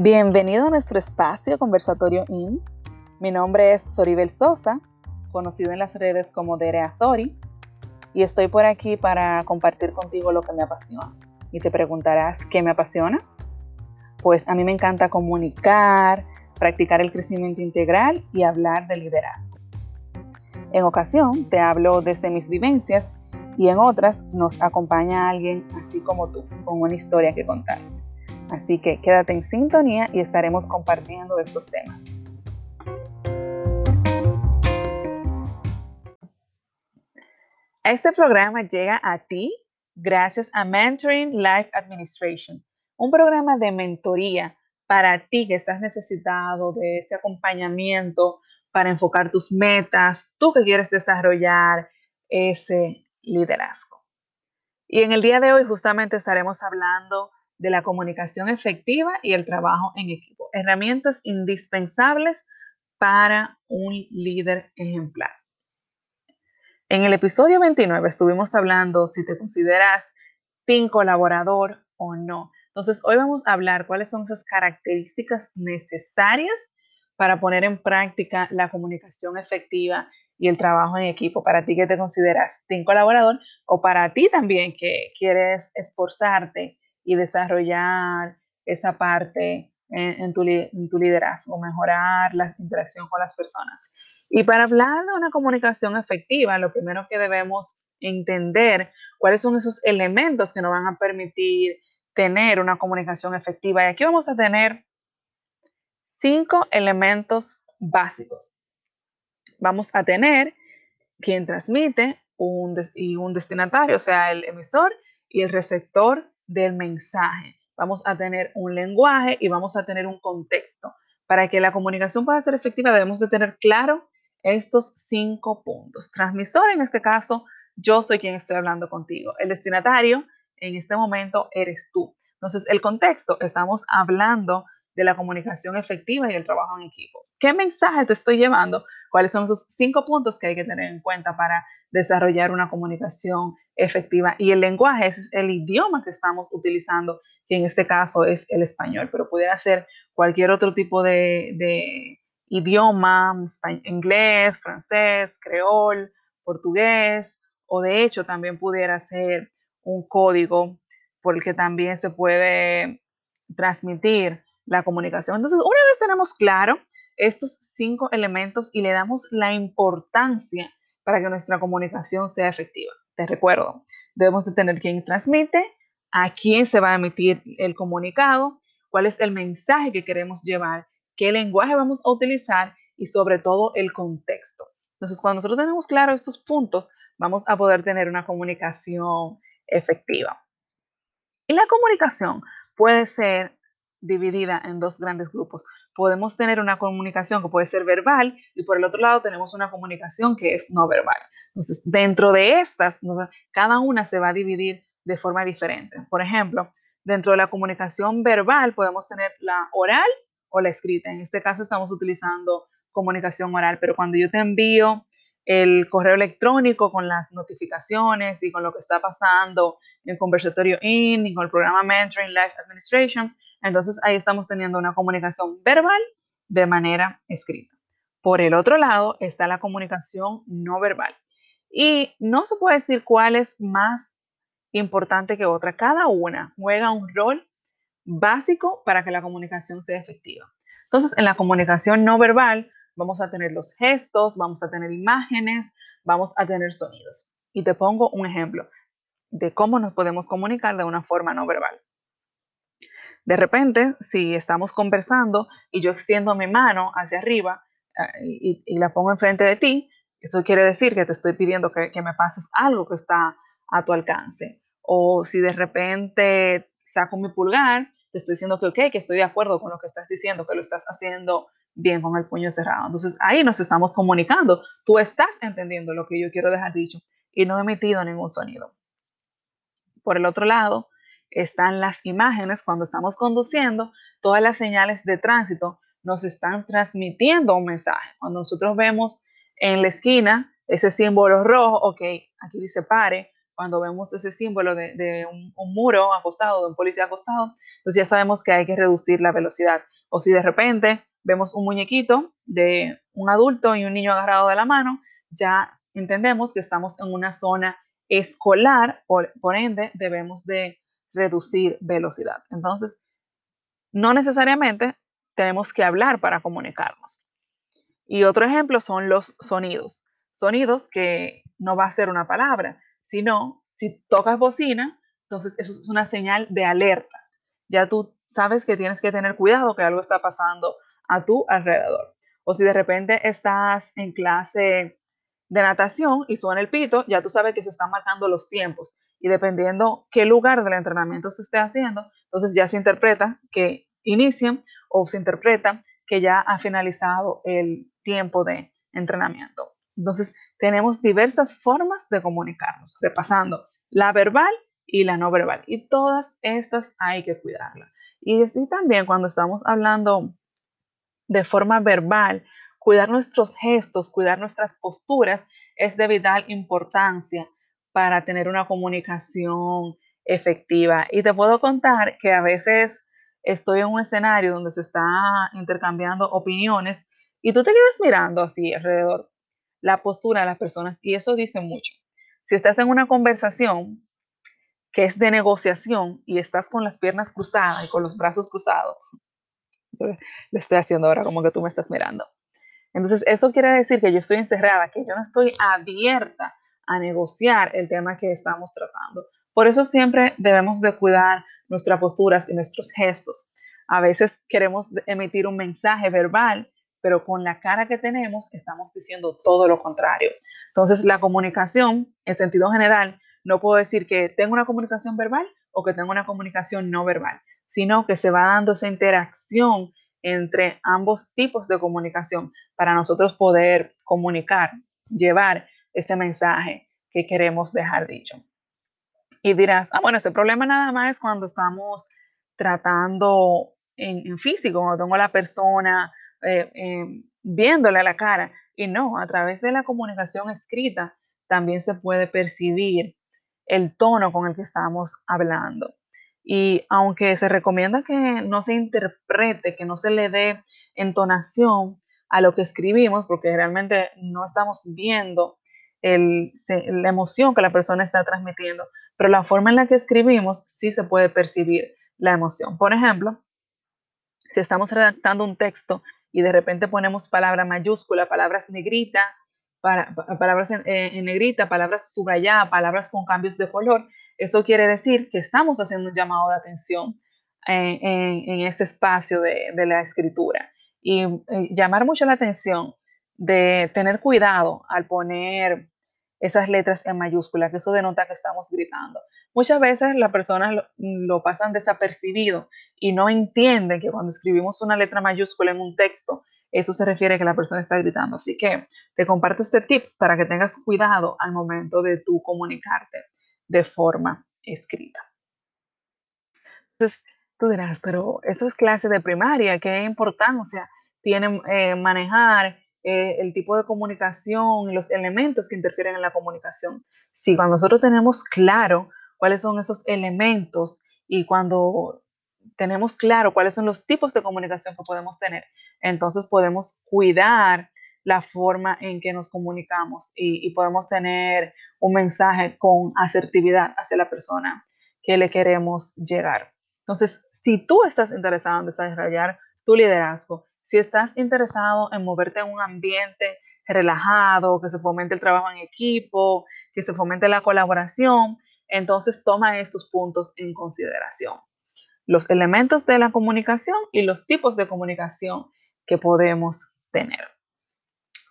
Bienvenido a nuestro espacio Conversatorio IN. Mi nombre es Soribel Sosa, conocido en las redes como Derea Sori, y estoy por aquí para compartir contigo lo que me apasiona. Y te preguntarás, ¿qué me apasiona? Pues a mí me encanta comunicar, practicar el crecimiento integral y hablar de liderazgo. En ocasión te hablo desde mis vivencias y en otras nos acompaña alguien así como tú, con una historia que contar. Así que quédate en sintonía y estaremos compartiendo estos temas. Este programa llega a ti gracias a Mentoring Life Administration, un programa de mentoría para ti que estás necesitado de ese acompañamiento para enfocar tus metas, tú que quieres desarrollar ese liderazgo. Y en el día de hoy justamente estaremos hablando de la comunicación efectiva y el trabajo en equipo, herramientas indispensables para un líder ejemplar. En el episodio 29 estuvimos hablando si te consideras team colaborador o no. Entonces, hoy vamos a hablar cuáles son esas características necesarias para poner en práctica la comunicación efectiva y el trabajo en equipo. Para ti que te consideras team colaborador o para ti también que quieres esforzarte y desarrollar esa parte en, tu, liderazgo, mejorar la interacción con las personas. Y para hablar de una comunicación efectiva, lo primero que debemos entender cuáles son esos elementos que nos van a permitir tener una comunicación efectiva. Y aquí vamos a tener cinco elementos básicos. Vamos a tener quien transmite y un destinatario, o sea, el emisor y el receptor del mensaje. Vamos a tener un lenguaje y vamos a tener un contexto. Para que la comunicación pueda ser efectiva debemos de tener claro estos cinco puntos. Transmisor, en este caso, yo soy quien estoy hablando contigo. El destinatario, en este momento, eres tú. Entonces, el contexto, estamos hablando de la comunicación efectiva y el trabajo en equipo. ¿Qué mensaje te estoy llevando? ¿Cuáles son esos cinco puntos que hay que tener en cuenta para desarrollar una comunicación efectiva? Y el lenguaje es el idioma que estamos utilizando, que en este caso es el español, pero pudiera ser cualquier otro tipo de, idioma, inglés, francés, creol, portugués, o de hecho también pudiera ser un código por el que también se puede transmitir la comunicación. Entonces, una vez tenemos claro estos cinco elementos y le damos la importancia para que nuestra comunicación sea efectiva. Te recuerdo, debemos de tener quién transmite, a quién se va a emitir el comunicado, cuál es el mensaje que queremos llevar, qué lenguaje vamos a utilizar y sobre todo el contexto. Entonces, cuando nosotros tenemos claro estos puntos, vamos a poder tener una comunicación efectiva. Y la comunicación puede ser dividida en dos grandes grupos. Podemos tener una comunicación que puede ser verbal y por el otro lado tenemos una comunicación que es no verbal. Entonces, dentro de estas, cada una se va a dividir de forma diferente. Por ejemplo, dentro de la comunicación verbal podemos tener la oral o la escrita. En este caso estamos utilizando comunicación oral, pero cuando yo te envío el correo electrónico con las notificaciones y con lo que está pasando en conversatorio IN y con el programa Mentoring Life Administration, entonces ahí estamos teniendo una comunicación verbal de manera escrita. Por el otro lado está la comunicación no verbal. Y no se puede decir cuál es más importante que otra. Cada una juega un rol básico para que la comunicación sea efectiva. Entonces, en la comunicación no verbal vamos a tener los gestos, vamos a tener imágenes, vamos a tener sonidos. Y te pongo un ejemplo de cómo nos podemos comunicar de una forma no verbal. De repente, si estamos conversando y yo extiendo mi mano hacia arriba eh, y, la pongo enfrente de ti, eso quiere decir que te estoy pidiendo que, me pases algo que está a tu alcance. O si de repente saco mi pulgar, estoy diciendo que ok, que estoy de acuerdo con lo que estás diciendo, que lo estás haciendo bien con el puño cerrado. Entonces ahí nos estamos comunicando. Tú estás entendiendo lo que yo quiero dejar dicho y no he emitido ningún sonido. Por el otro lado, están las imágenes. Cuando estamos conduciendo, todas las señales de tránsito nos están transmitiendo un mensaje. Cuando nosotros vemos en la esquina ese símbolo rojo, ok, aquí dice pare, cuando vemos ese símbolo de, un, muro acostado, de un policía acostado, entonces ya sabemos que hay que reducir la velocidad. O si de repente vemos un muñequito de un adulto y un niño agarrado de la mano, ya entendemos que estamos en una zona escolar, por, por ende debemos de reducir velocidad. Entonces, no necesariamente tenemos que hablar para comunicarnos. Y otro ejemplo son los sonidos. Sonidos que no va a ser una palabra, sino si tocas bocina, entonces eso es una señal de alerta. Ya tú sabes que tienes que tener cuidado que algo está pasando a tu alrededor. O si de repente estás en clase de natación y suena el pito, ya tú sabes que se están marcando los tiempos. Y dependiendo qué lugar del entrenamiento se esté haciendo, entonces ya se interpreta que inician o se interpreta que ya ha finalizado el tiempo de entrenamiento. Entonces, tenemos diversas formas de comunicarnos, repasando la verbal y la no verbal. Y todas estas hay que cuidarlas. Y así también cuando estamos hablando de forma verbal, cuidar nuestros gestos, cuidar nuestras posturas es de vital importancia para tener una comunicación efectiva. Y te puedo contar que a veces estoy en un escenario donde se está intercambiando opiniones y tú te quedas mirando así alrededor la postura de las personas y eso dice mucho. Si estás en una conversación que es de negociación y estás con las piernas cruzadas y con los brazos cruzados, lo estoy haciendo ahora como que tú me estás mirando. Entonces, eso quiere decir que yo estoy encerrada, que yo no estoy abierta a negociar el tema que estamos tratando. Por eso siempre debemos de cuidar nuestras posturas y nuestros gestos. A veces queremos emitir un mensaje verbal, pero con la cara que tenemos estamos diciendo todo lo contrario. Entonces, la comunicación, en sentido general, no puedo decir que tengo una comunicación verbal o que tengo una comunicación no verbal, sino que se va dando esa interacción entre ambos tipos de comunicación para nosotros poder comunicar, llevar ese mensaje que queremos dejar dicho. Y dirás, ah, bueno, ese problema nada más es cuando estamos tratando en, físico, cuando tengo la persona eh, em, viéndole a la cara. Y no, a través de la comunicación escrita también se puede percibir el tono con el que estamos hablando. Y aunque se recomienda que no se interprete, que no se le dé entonación a lo que escribimos, porque realmente no estamos viendo la emoción que la persona está transmitiendo, pero la forma en la que escribimos sí se puede percibir la emoción. Por ejemplo, si estamos redactando un texto y de repente ponemos palabra mayúscula, palabras negrita, palabras eh, en, negrita, palabras subrayadas, palabras con cambios de color, eso quiere decir que estamos haciendo un llamado de atención en, ese espacio de, la escritura. Y eh, llamar mucho la atención de tener cuidado al poner esas letras en mayúscula, que eso denota que estamos gritando. Muchas veces las personas lo, pasan desapercibido y no entienden que cuando escribimos una letra mayúscula en un texto, eso se refiere a que la persona está gritando. Así que te comparto este tips para que tengas cuidado al momento de tú comunicarte de forma escrita. Entonces, tú dirás, pero eso es clase de primaria, ¿qué importancia tiene eh, manejar eh, el tipo de comunicación y los elementos que interfieren en la comunicación. Si cuando nosotros tenemos claro cuáles son esos elementos y cuando tenemos claro cuáles son los tipos de comunicación que podemos tener, entonces podemos cuidar la forma en que nos comunicamos y, y, podemos tener un mensaje con asertividad hacia la persona que le queremos llegar. Entonces, si tú estás interesado en desarrollar tu liderazgo, si estás interesado en moverte en un ambiente relajado, que se fomente el trabajo en equipo, que se fomente la colaboración, entonces toma estos puntos en consideración. Los elementos de la comunicación y los tipos de comunicación que podemos tener.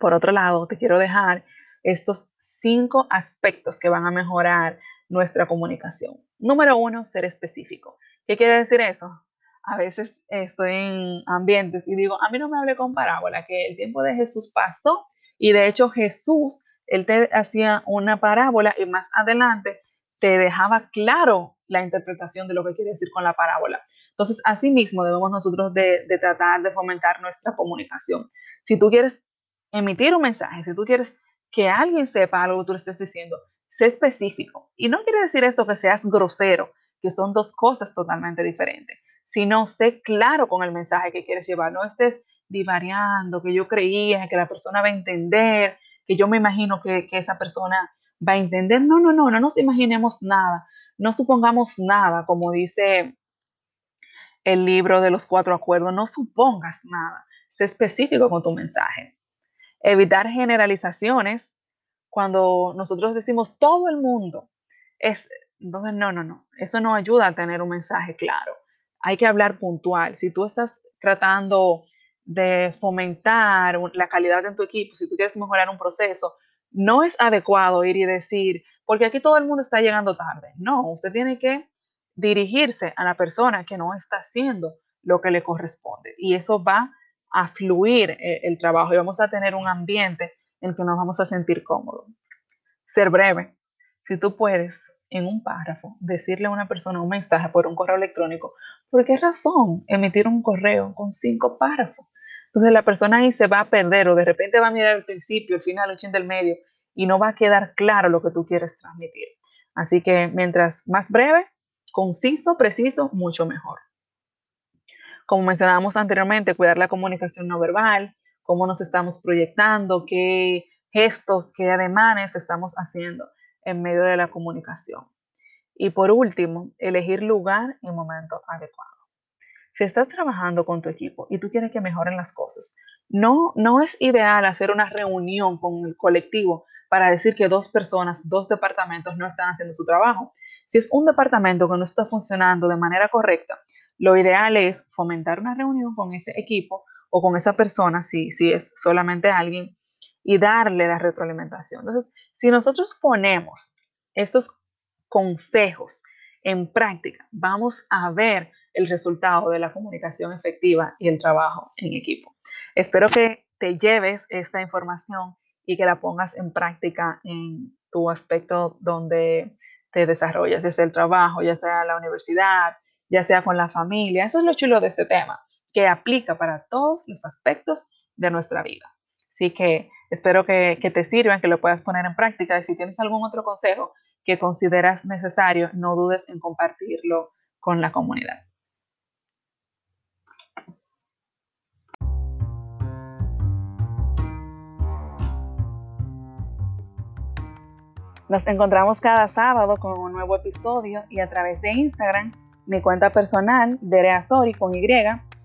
Por otro lado, te quiero dejar estos cinco aspectos que van a mejorar nuestra comunicación. Número uno, ser específico. ¿Qué quiere decir eso? A veces estoy en ambientes y digo, a mí no me hable con parábola, que el tiempo de Jesús pasó y de hecho Jesús, él te hacía una parábola y más adelante te dejaba claro la interpretación de lo que quiere decir con la parábola. Entonces, así mismo debemos nosotros de, de tratar de fomentar nuestra comunicación. Si tú quieres emitir un mensaje, si tú quieres que alguien sepa algo que tú le estés diciendo, sé específico. Y no quiere decir esto que seas grosero, que son dos cosas totalmente diferentes, sino sé claro con el mensaje que quieres llevar, no estés divariando, que yo creía que la persona va a entender, que yo me imagino que, que esa persona va a entender. No, no, no, no nos imaginemos nada, no supongamos nada, como dice el libro de los cuatro acuerdos, no supongas nada, sé específico con tu mensaje. Evitar generalizaciones cuando nosotros decimos todo el mundo. Es, entonces, no, no, no, eso no ayuda a tener un mensaje claro. Hay que hablar puntual. Si tú estás tratando de fomentar la calidad en tu equipo, si tú quieres mejorar un proceso, no es adecuado ir y decir, porque aquí todo el mundo está llegando tarde. No, usted tiene que dirigirse a la persona que no está haciendo lo que le corresponde. Y eso va a fluir eh, el, trabajo y vamos a tener un ambiente en el que nos vamos a sentir cómodos. Ser breve. Si tú puedes en un párrafo decirle a una persona un mensaje por un correo electrónico, ¿por qué razón emitir un correo con cinco párrafos? Entonces la persona ahí se va a perder o de repente va a mirar el principio, el final, el chin del medio y no va a quedar claro lo que tú quieres transmitir. Así que mientras más breve, conciso, preciso, mucho mejor. Como mencionábamos anteriormente, cuidar la comunicación no verbal, cómo nos estamos proyectando, qué gestos, qué ademanes estamos haciendo en medio de la comunicación. Y por último, elegir lugar y momento adecuado. Si estás trabajando con tu equipo y tú quieres que mejoren las cosas, no, no es ideal hacer una reunión con el colectivo para decir que dos personas, dos departamentos no están haciendo su trabajo. Si es un departamento que no está funcionando de manera correcta, lo ideal es fomentar una reunión con ese equipo o con esa persona, si, si es solamente alguien, y darle la retroalimentación. Entonces, si nosotros ponemos estos consejos en práctica, vamos a ver el resultado de la comunicación efectiva y el trabajo en equipo. Espero que te lleves esta información y que la pongas en práctica en tu aspecto donde te desarrollas, ya sea el trabajo, ya sea la universidad, ya sea con la familia. Eso es lo chulo de este tema, que aplica para todos los aspectos de nuestra vida. Así que espero que, te sirvan, que lo puedas poner en práctica y si tienes algún otro consejo que consideras necesario, no dudes en compartirlo con la comunidad. Nos encontramos cada sábado con un nuevo episodio y a través de Instagram, mi cuenta personal, Dereazori con Y,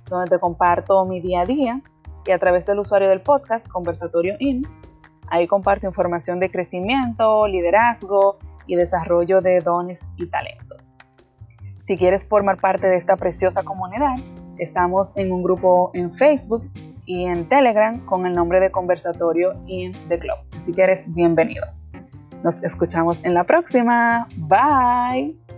donde te comparto mi día a día, y a través del usuario del podcast, Conversatorio In, ahí comparto información de crecimiento, liderazgo y desarrollo de dones y talentos. Si quieres formar parte de esta preciosa comunidad, estamos en un grupo en Facebook y en Telegram con el nombre de Conversatorio In The Club. Así que eres bienvenido. Nos escuchamos en la próxima. Bye.